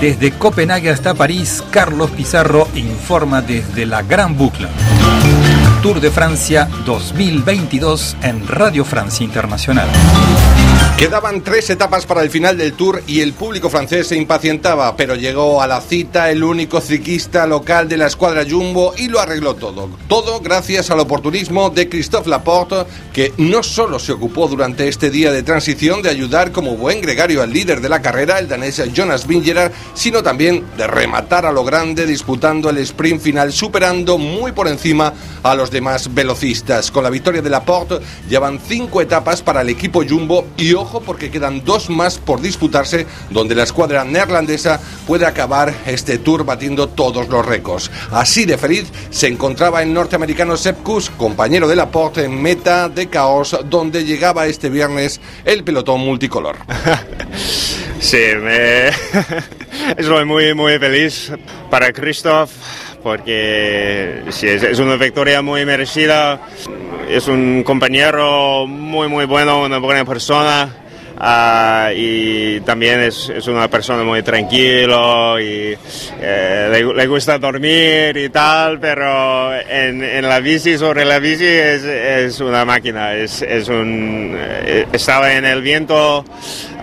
Desde Copenhague hasta París, Carlos Pizarro informa desde la Gran Bucla. Tour de Francia 2022 en Radio Francia Internacional. Quedaban tres etapas para el final del Tour y el público francés se impacientaba, pero llegó a la cita el único ciclista local de la escuadra Jumbo y lo arregló todo. Todo gracias al oportunismo de Christophe Laporte, que no solo se ocupó durante este día de transición de ayudar como buen gregario al líder de la carrera, el danés Jonas Vingegaard, sino también de rematar a lo grande disputando el sprint final, superando muy por encima a los demás velocistas. Con la victoria de Laporte llevan cinco etapas para el equipo Jumbo y ojo porque quedan dos más por disputarse donde la escuadra neerlandesa puede acabar este tour batiendo todos los récords. Así de feliz se encontraba el norteamericano Sepp Kuss, compañero de Laporte en meta de caos donde llegaba este viernes el pelotón multicolor. sí, me... estoy muy muy feliz para Christoph porque sí, es, una victoria muy merecida. Es un compañero muy, muy bueno, una buena persona. Uh, y también es, es, una persona muy tranquilo y eh, le, le, gusta dormir y tal, pero en, en, la bici, sobre la bici es, es una máquina, es, es un, eh, estaba en el viento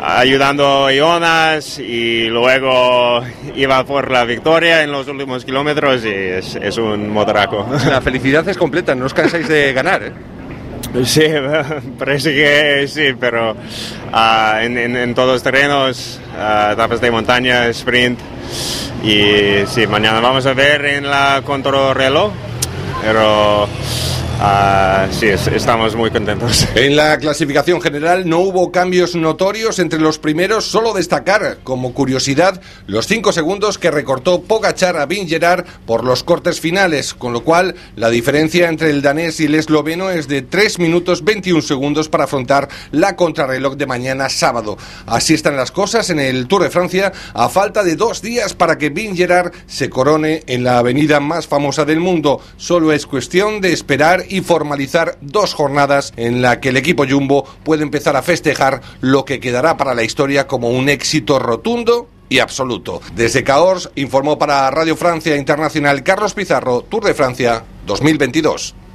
ayudando a Jonas y luego iba por la victoria en los últimos kilómetros y es un motoraco. La felicidad es completa, no os cansáis de ganar, ¿eh? Sí, parece que sí, pero uh, en, todos los terrenos, uh, etapas de montaña, sprint. Y sí, mañana vamos a ver en la contrarreloj, pero Uh, sí, es, estamos muy contentos. En la clasificación general no hubo cambios notorios entre los primeros, solo destacar como curiosidad los 5 segundos que recortó Pogachar a Vingegaard por los cortes finales, con lo cual la diferencia entre el danés y el esloveno es de 3 minutos 21 segundos para afrontar la contrarreloj de mañana sábado. Así están las cosas en el Tour de Francia a falta de dos días para que Vingegaard se corone en la avenida más famosa del mundo. Solo es cuestión de esperar y formalizar dos jornadas en la que el equipo Jumbo puede empezar a festejar lo que quedará para la historia como un éxito rotundo y absoluto. Desde Cahors informó para Radio Francia Internacional Carlos Pizarro, Tour de Francia 2022.